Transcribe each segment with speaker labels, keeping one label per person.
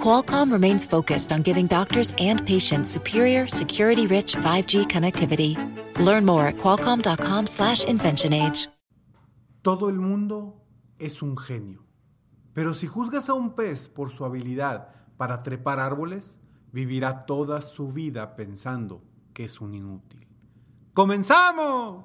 Speaker 1: Qualcomm remains focused on giving doctors and patients superior, security-rich 5G connectivity. Learn more at qualcomm.com/inventionage.
Speaker 2: Todo el mundo es un genio. Pero si juzgas a un pez por su habilidad para trepar árboles, vivirá toda su vida pensando que es un inútil. ¡Comenzamos!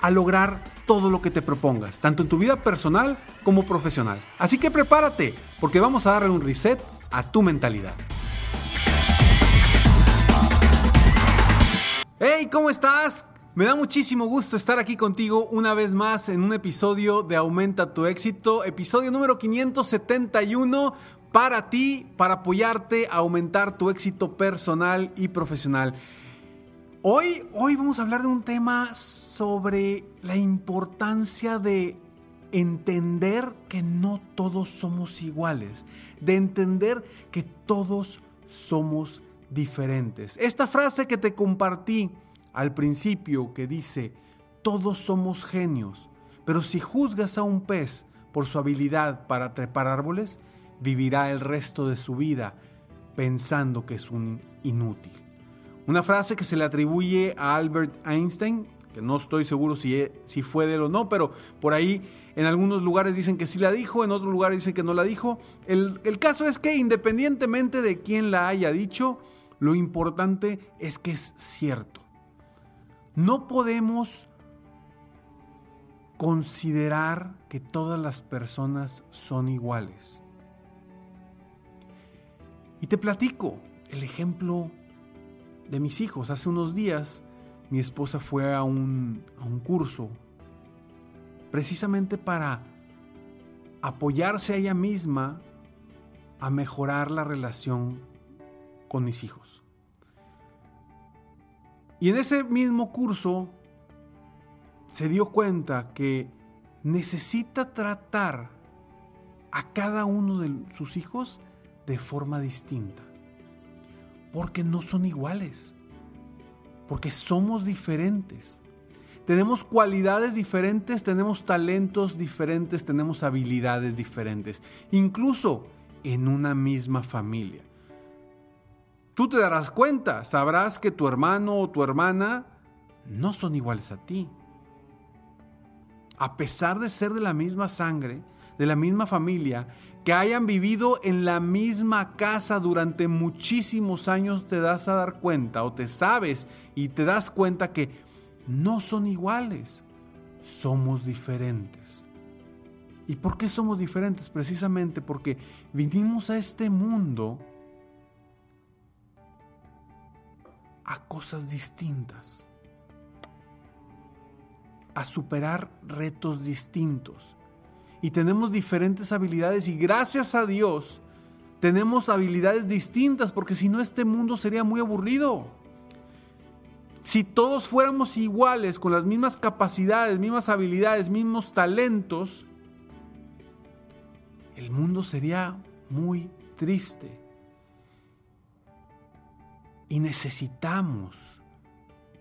Speaker 2: a lograr todo lo que te propongas, tanto en tu vida personal como profesional. Así que prepárate, porque vamos a darle un reset a tu mentalidad. Hey, ¿cómo estás? Me da muchísimo gusto estar aquí contigo una vez más en un episodio de Aumenta tu éxito, episodio número 571 para ti, para apoyarte a aumentar tu éxito personal y profesional. Hoy, hoy vamos a hablar de un tema sobre la importancia de entender que no todos somos iguales, de entender que todos somos diferentes. Esta frase que te compartí al principio que dice, todos somos genios, pero si juzgas a un pez por su habilidad para trepar árboles, vivirá el resto de su vida pensando que es un inútil. Una frase que se le atribuye a Albert Einstein, que no estoy seguro si, e, si fue de él o no, pero por ahí en algunos lugares dicen que sí la dijo, en otros lugares dicen que no la dijo. El, el caso es que independientemente de quién la haya dicho, lo importante es que es cierto. No podemos considerar que todas las personas son iguales. Y te platico el ejemplo de mis hijos. Hace unos días mi esposa fue a un, a un curso precisamente para apoyarse a ella misma a mejorar la relación con mis hijos. Y en ese mismo curso se dio cuenta que necesita tratar a cada uno de sus hijos de forma distinta. Porque no son iguales. Porque somos diferentes. Tenemos cualidades diferentes, tenemos talentos diferentes, tenemos habilidades diferentes. Incluso en una misma familia. Tú te darás cuenta, sabrás que tu hermano o tu hermana no son iguales a ti. A pesar de ser de la misma sangre, de la misma familia, que hayan vivido en la misma casa durante muchísimos años, te das a dar cuenta o te sabes y te das cuenta que no son iguales, somos diferentes. ¿Y por qué somos diferentes? Precisamente porque vinimos a este mundo a cosas distintas, a superar retos distintos y tenemos diferentes habilidades y gracias a Dios tenemos habilidades distintas porque si no este mundo sería muy aburrido. Si todos fuéramos iguales, con las mismas capacidades, mismas habilidades, mismos talentos, el mundo sería muy triste. Y necesitamos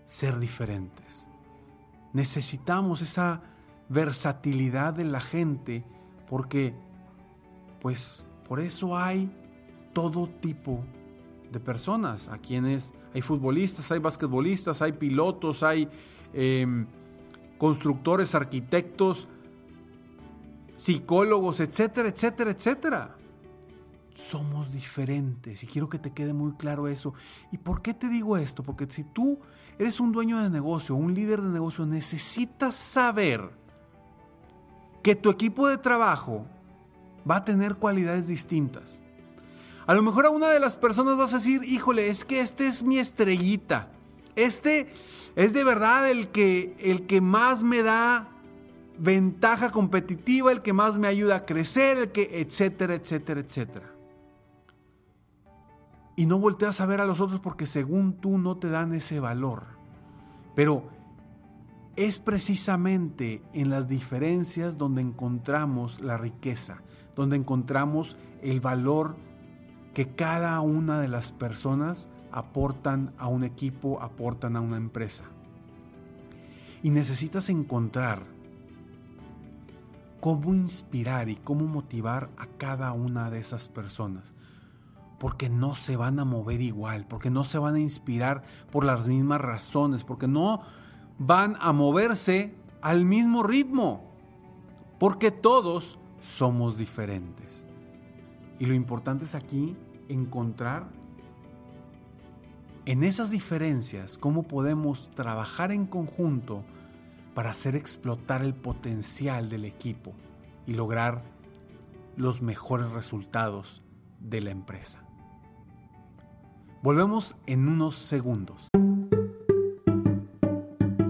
Speaker 2: ser diferentes. Necesitamos esa versatilidad de la gente, porque pues por eso hay todo tipo de personas, a quienes hay futbolistas, hay basquetbolistas, hay pilotos, hay em, constructores, arquitectos, psicólogos, etcétera, etcétera, etcétera. somos diferentes y quiero que te quede muy claro eso. ¿Y por qué te digo esto? Porque si tú eres un dueño de negocio, un líder de negocio, necesitas saber que tu equipo de trabajo va a tener cualidades distintas. A lo mejor a una de las personas vas a decir, híjole, es que este es mi estrellita. Este es de verdad el que, el que más me da ventaja competitiva, el que más me ayuda a crecer, el que, etcétera, etcétera, etcétera. Y no volteas a ver a los otros porque según tú no te dan ese valor. Pero es precisamente en las diferencias donde encontramos la riqueza, donde encontramos el valor que cada una de las personas aportan a un equipo, aportan a una empresa. Y necesitas encontrar cómo inspirar y cómo motivar a cada una de esas personas. Porque no se van a mover igual, porque no se van a inspirar por las mismas razones, porque no van a moverse al mismo ritmo, porque todos somos diferentes. Y lo importante es aquí encontrar en esas diferencias cómo podemos trabajar en conjunto para hacer explotar el potencial del equipo y lograr los mejores resultados de la empresa. Volvemos en unos segundos.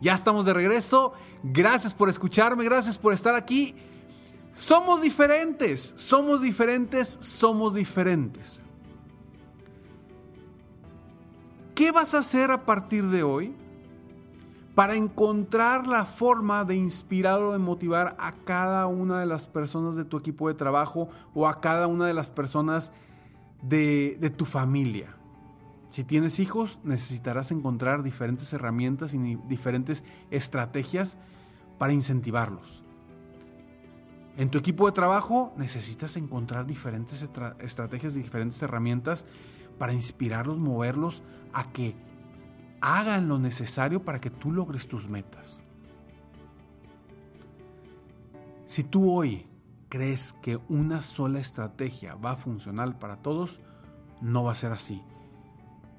Speaker 2: Ya estamos de regreso. Gracias por escucharme, gracias por estar aquí. Somos diferentes, somos diferentes, somos diferentes. ¿Qué vas a hacer a partir de hoy para encontrar la forma de inspirar o de motivar a cada una de las personas de tu equipo de trabajo o a cada una de las personas de, de tu familia? Si tienes hijos, necesitarás encontrar diferentes herramientas y diferentes estrategias para incentivarlos. En tu equipo de trabajo necesitas encontrar diferentes estrategias y diferentes herramientas para inspirarlos, moverlos a que hagan lo necesario para que tú logres tus metas. Si tú hoy crees que una sola estrategia va a funcionar para todos, no va a ser así.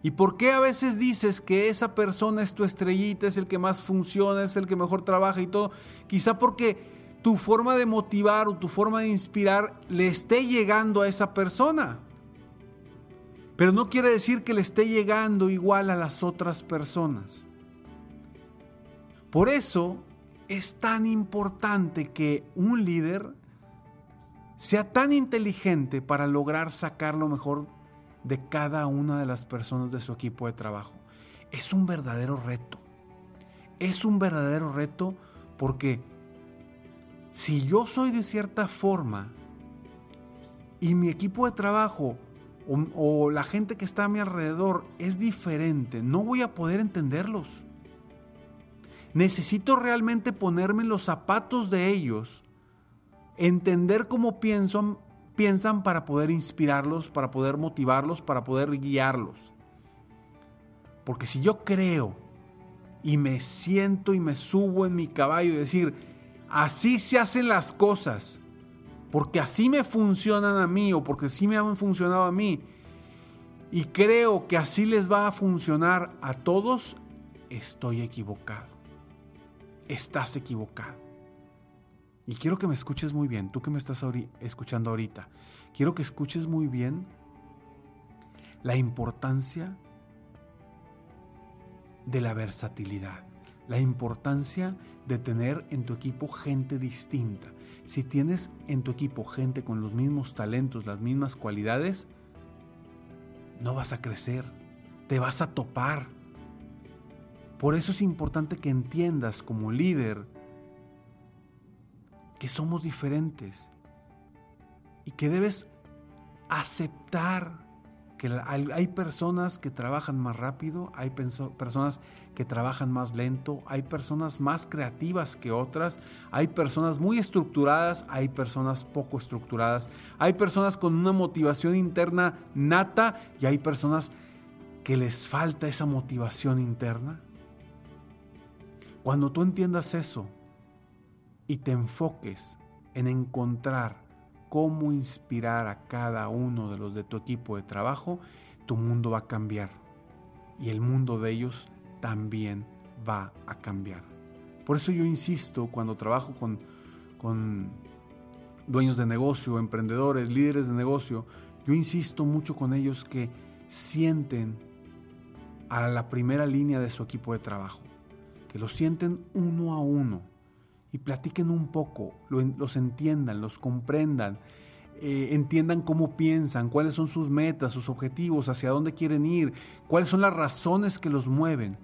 Speaker 2: ¿Y por qué a veces dices que esa persona es tu estrellita, es el que más funciona, es el que mejor trabaja y todo? Quizá porque tu forma de motivar o tu forma de inspirar le esté llegando a esa persona. Pero no quiere decir que le esté llegando igual a las otras personas. Por eso es tan importante que un líder sea tan inteligente para lograr sacar lo mejor de cada una de las personas de su equipo de trabajo. Es un verdadero reto. Es un verdadero reto porque si yo soy de cierta forma y mi equipo de trabajo o, la gente que está a mi alrededor es diferente, no voy a poder entenderlos. Necesito realmente ponerme en los zapatos de ellos, entender cómo piensan, piensan para poder inspirarlos, para poder motivarlos, para poder guiarlos. Porque si yo creo y me siento y me subo en mi caballo y decir, así se hacen las cosas, porque así me funcionan a mí o porque así me han funcionado a mí, y creo que así les va a funcionar a todos, estoy equivocado. Estás equivocado. Y quiero que me escuches muy bien, tú que me estás escuchando ahorita, quiero que escuches muy bien la importancia de la versatilidad, la importancia de tener en tu equipo gente distinta. Si tienes en tu equipo gente con los mismos talentos, las mismas cualidades, no vas a crecer, te vas a topar. Por eso es importante que entiendas como líder que somos diferentes y que debes aceptar que hay personas que trabajan más rápido, hay personas que trabajan más lento, hay personas más creativas que otras, hay personas muy estructuradas, hay personas poco estructuradas, hay personas con una motivación interna nata y hay personas que les falta esa motivación interna. Cuando tú entiendas eso y te enfoques en encontrar cómo inspirar a cada uno de los de tu equipo de trabajo, tu mundo va a cambiar. Y el mundo de ellos también va a cambiar. Por eso yo insisto cuando trabajo con, con dueños de negocio, emprendedores, líderes de negocio, yo insisto mucho con ellos que sienten a la primera línea de su equipo de trabajo, que lo sienten uno a uno y platiquen un poco, los entiendan, los comprendan, eh, entiendan cómo piensan, cuáles son sus metas, sus objetivos, hacia dónde quieren ir, cuáles son las razones que los mueven.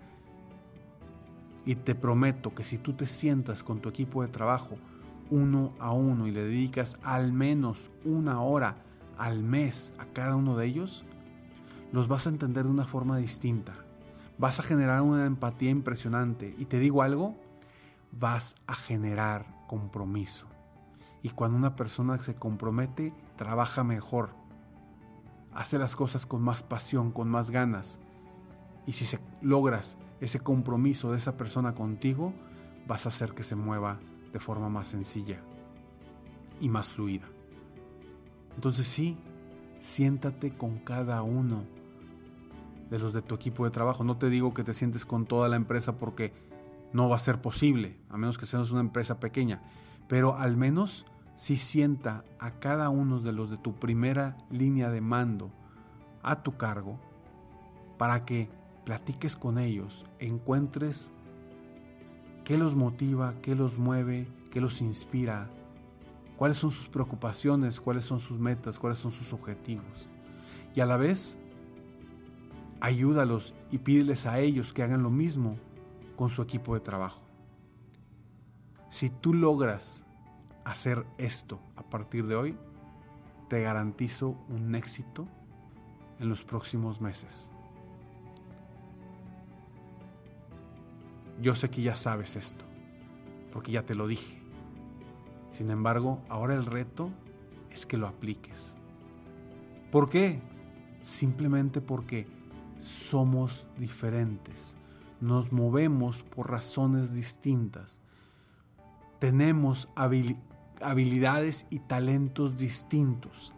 Speaker 2: Y te prometo que si tú te sientas con tu equipo de trabajo uno a uno y le dedicas al menos una hora al mes a cada uno de ellos, los vas a entender de una forma distinta. Vas a generar una empatía impresionante. Y te digo algo, vas a generar compromiso. Y cuando una persona se compromete, trabaja mejor. Hace las cosas con más pasión, con más ganas. Y si se, logras ese compromiso de esa persona contigo, vas a hacer que se mueva de forma más sencilla y más fluida. Entonces sí, siéntate con cada uno de los de tu equipo de trabajo. No te digo que te sientes con toda la empresa porque no va a ser posible, a menos que seas una empresa pequeña. Pero al menos si sienta a cada uno de los de tu primera línea de mando a tu cargo para que platiques con ellos, encuentres qué los motiva, qué los mueve, qué los inspira, cuáles son sus preocupaciones, cuáles son sus metas, cuáles son sus objetivos. Y a la vez, ayúdalos y pídeles a ellos que hagan lo mismo con su equipo de trabajo. Si tú logras hacer esto a partir de hoy, te garantizo un éxito en los próximos meses. Yo sé que ya sabes esto, porque ya te lo dije. Sin embargo, ahora el reto es que lo apliques. ¿Por qué? Simplemente porque somos diferentes nos movemos por razones distintas. Tenemos habilidades y talentos distintos.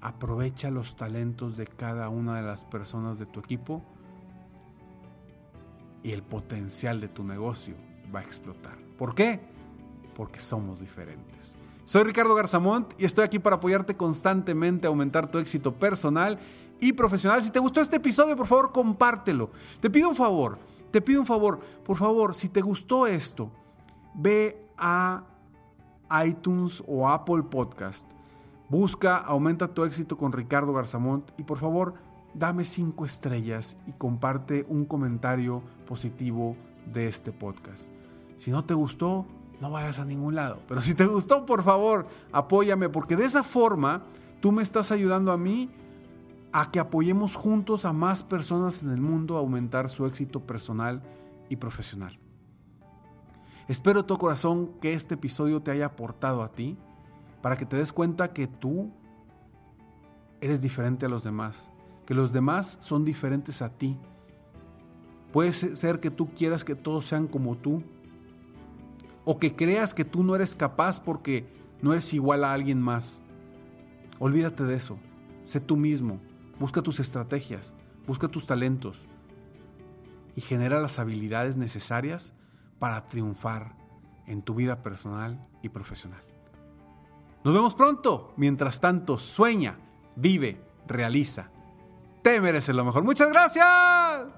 Speaker 2: Aprovecha los talentos de cada una de las personas de tu equipo y el potencial de tu negocio va a explotar. ¿Por qué? Porque somos diferentes. Soy Ricardo Garzamont y estoy aquí para apoyarte constantemente a aumentar tu éxito personal y profesional. Si te gustó este episodio, por favor, compártelo. Te pido un favor, te pido un favor, por favor, si te gustó esto, ve a iTunes o Apple Podcast. Busca Aumenta tu éxito con Ricardo Garzamont y por favor, dame cinco estrellas y comparte un comentario positivo de este podcast. Si no te gustó, no vayas a ningún lado. Pero si te gustó, por favor, apóyame porque de esa forma tú me estás ayudando a mí a que apoyemos juntos a más personas en el mundo a aumentar su éxito personal y profesional. Espero todo corazón que este episodio te haya aportado a ti para que te des cuenta que tú eres diferente a los demás, que los demás son diferentes a ti. Puede ser que tú quieras que todos sean como tú o que creas que tú no eres capaz porque no eres igual a alguien más. Olvídate de eso. Sé tú mismo. Busca tus estrategias, busca tus talentos y genera las habilidades necesarias para triunfar en tu vida personal y profesional. Nos vemos pronto. Mientras tanto, sueña, vive, realiza. Te mereces lo mejor. Muchas gracias.